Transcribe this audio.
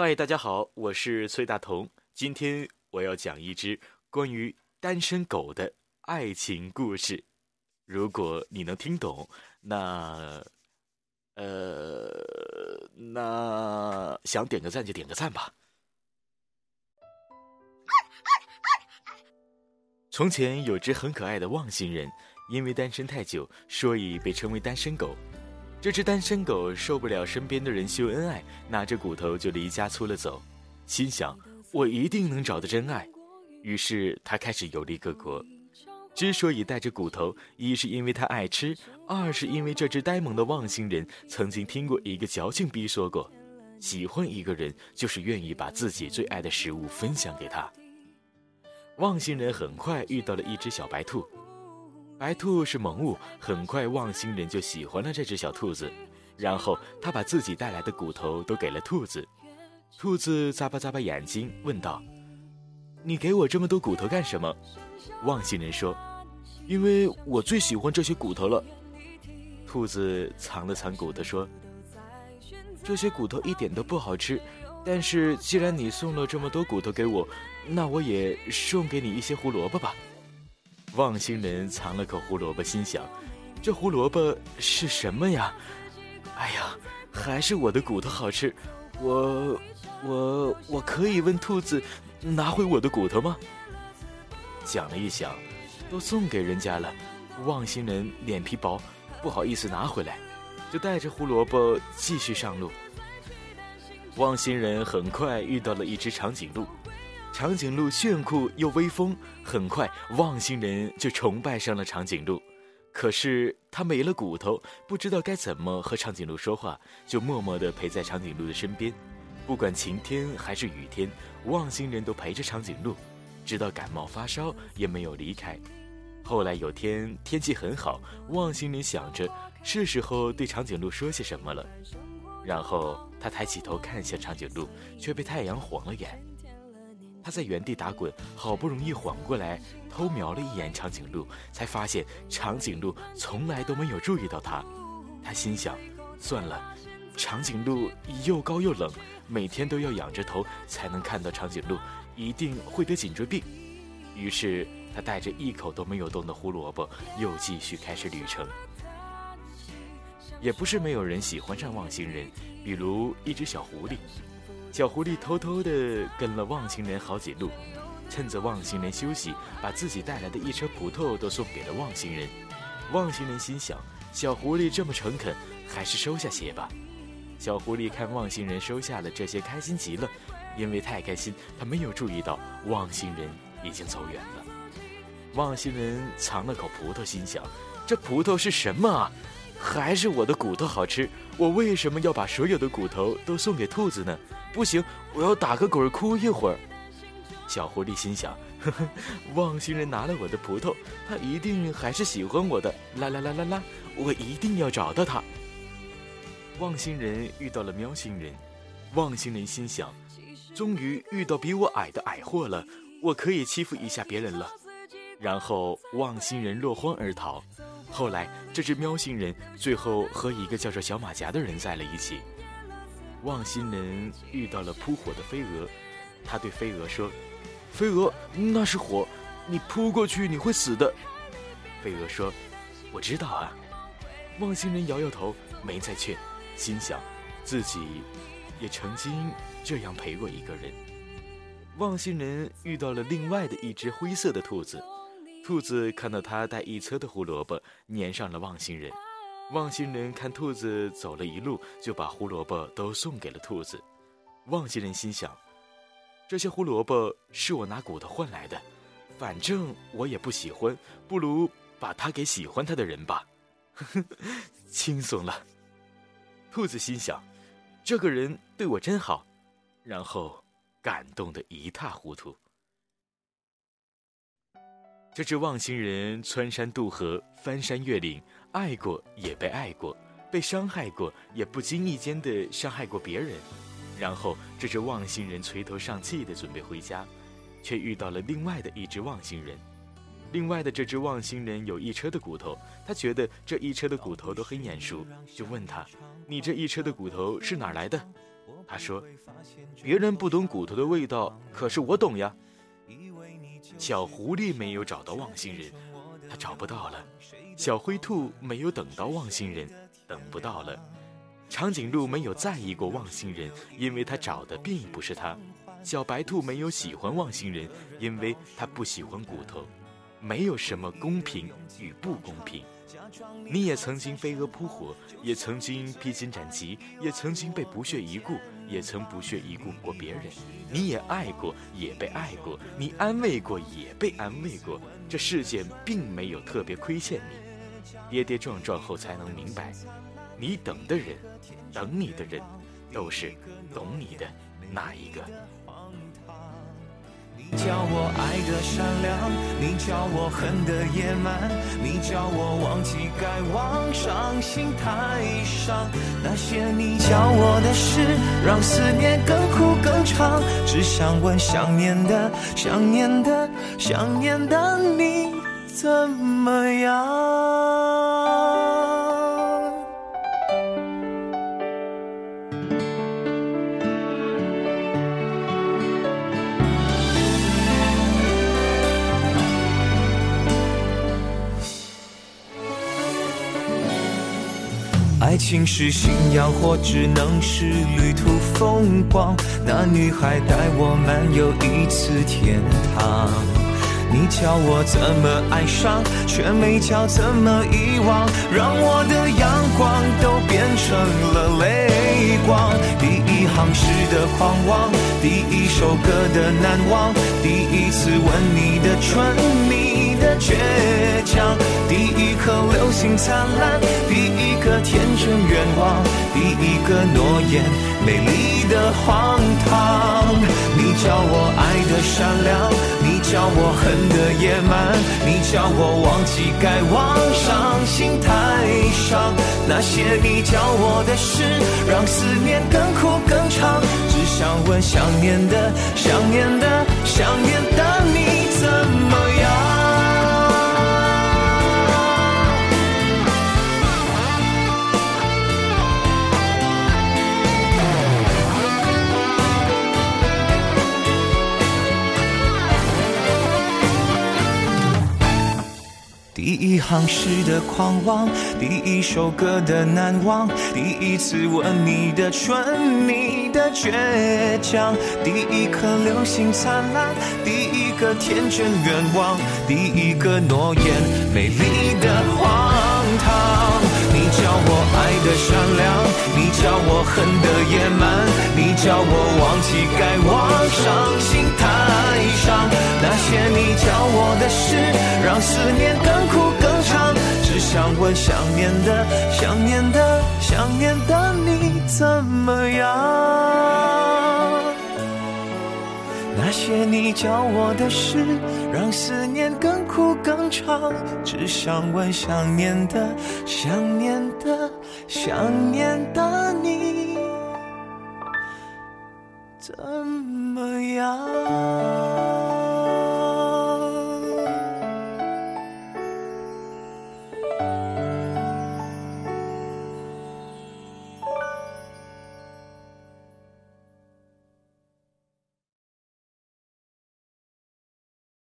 嗨，大家好，我是崔大同。今天我要讲一只关于单身狗的爱情故事。如果你能听懂，那，呃，那想点个赞就点个赞吧。从前有只很可爱的忘星人，因为单身太久，所以被称为单身狗。这只单身狗受不了身边的人秀恩爱，拿着骨头就离家出了走，心想我一定能找到真爱。于是他开始游历各国。之所以带着骨头，一是因为他爱吃，二是因为这只呆萌的忘星人曾经听过一个矫情逼说过：喜欢一个人就是愿意把自己最爱的食物分享给他。忘星人很快遇到了一只小白兔。白兔是萌物，很快望星人就喜欢了这只小兔子，然后他把自己带来的骨头都给了兔子。兔子眨巴眨巴眼睛，问道：“你给我这么多骨头干什么？”望星人说：“因为我最喜欢这些骨头了。”兔子藏了藏骨头说：“这些骨头一点都不好吃，但是既然你送了这么多骨头给我，那我也送给你一些胡萝卜吧。”望星人藏了口胡萝卜，心想：“这胡萝卜是什么呀？哎呀，还是我的骨头好吃。我、我、我可以问兔子拿回我的骨头吗？”想了一想，都送给人家了。望星人脸皮薄，不好意思拿回来，就带着胡萝卜继续上路。望星人很快遇到了一只长颈鹿。长颈鹿炫酷又威风，很快望星人就崇拜上了长颈鹿。可是他没了骨头，不知道该怎么和长颈鹿说话，就默默地陪在长颈鹿的身边。不管晴天还是雨天，望星人都陪着长颈鹿，直到感冒发烧也没有离开。后来有天天气很好，望星人想着是时候对长颈鹿说些什么了，然后他抬起头看向长颈鹿，却被太阳晃了眼。他在原地打滚，好不容易缓过来，偷瞄了一眼长颈鹿，才发现长颈鹿从来都没有注意到他。他心想：算了，长颈鹿又高又冷，每天都要仰着头才能看到长颈鹿，一定会得颈椎病。于是他带着一口都没有动的胡萝卜，又继续开始旅程。也不是没有人喜欢上望星人，比如一只小狐狸。小狐狸偷偷地跟了忘星人好几路，趁着忘星人休息，把自己带来的一车葡萄都送给了忘星人。忘星人心想：小狐狸这么诚恳，还是收下些吧。小狐狸看忘星人收下了这些，开心极了。因为太开心，他没有注意到忘星人已经走远了。忘星人尝了口葡萄，心想：这葡萄是什么啊？还是我的骨头好吃？我为什么要把所有的骨头都送给兔子呢？不行，我要打个滚哭一会儿。小狐狸心想：呵呵，忘星人拿了我的葡萄，他一定还是喜欢我的。啦啦啦啦啦，我一定要找到他。忘星人遇到了喵星人，忘星人心想：终于遇到比我矮的矮货了，我可以欺负一下别人了。然后忘星人落荒而逃。后来，这只喵星人最后和一个叫做小马甲的人在了一起。望星人遇到了扑火的飞蛾，他对飞蛾说：“飞蛾，那是火，你扑过去你会死的。”飞蛾说：“我知道啊。”望星人摇摇头，没再劝，心想自己也曾经这样陪过一个人。望星人遇到了另外的一只灰色的兔子，兔子看到他带一车的胡萝卜，粘上了望星人。望星人看兔子走了一路，就把胡萝卜都送给了兔子。望星人心想：这些胡萝卜是我拿骨头换来的，反正我也不喜欢，不如把它给喜欢它的人吧。呵呵，轻松了。兔子心想：这个人对我真好，然后感动得一塌糊涂。这只望星人穿山渡河，翻山越岭。爱过也被爱过，被伤害过也不经意间的伤害过别人，然后这只忘星人垂头丧气的准备回家，却遇到了另外的一只忘星人。另外的这只忘星人有一车的骨头，他觉得这一车的骨头都很眼熟，就问他：“你这一车的骨头是哪来的？”他说：“别人不懂骨头的味道，可是我懂呀。”小狐狸没有找到忘心人，他找不到了；小灰兔没有等到忘心人，等不到了；长颈鹿没有在意过忘心人，因为他找的并不是他；小白兔没有喜欢忘心人，因为他不喜欢骨头。没有什么公平与不公平。你也曾经飞蛾扑火，也曾经披荆斩棘，也曾经被不屑一顾，也曾不屑一顾过别人。你也爱过，也被爱过；你安慰过，也被安慰过。这世界并没有特别亏欠你，跌跌撞撞后才能明白，你等的人，等你的人，都是懂你的那一个。你叫我爱的善良，你叫我恨的野蛮，你叫我忘记该忘，伤心太伤。那些你教我的事，让思念更苦更长。只想问想念的、想念的、想念的你怎么样？爱情是信仰，或只能是旅途风光。那女孩带我漫游一次天堂。你教我怎么爱上，却没教怎么遗忘，让我的阳光都变成了泪光。第一行诗的狂妄，第一首歌的难忘，第一次吻你的唇，你的倔强，第一颗流星灿烂，第一个天真愿望，第一个诺言，美丽的荒唐。你教我爱的善良，叫我恨。得野蛮，你叫我忘记该忘，伤心太伤。那些你教我的事，让思念更苦更长。只想问想念的，想念的，想念的你第一行诗的狂妄，第一首歌的难忘，第一次吻你的唇，你的倔强，第一颗流星灿烂，第一个天真愿望，第一个诺言，美丽的荒唐。你叫我爱的善良，你叫我恨的野蛮，你叫我忘记该忘，伤心太伤。那些你教我的事，让思念更苦更长。只想问想念的、想念的、想念的你怎么样？那些你教我的事，让思念更苦更长。只想问想念的、想念的、想念的你怎么样？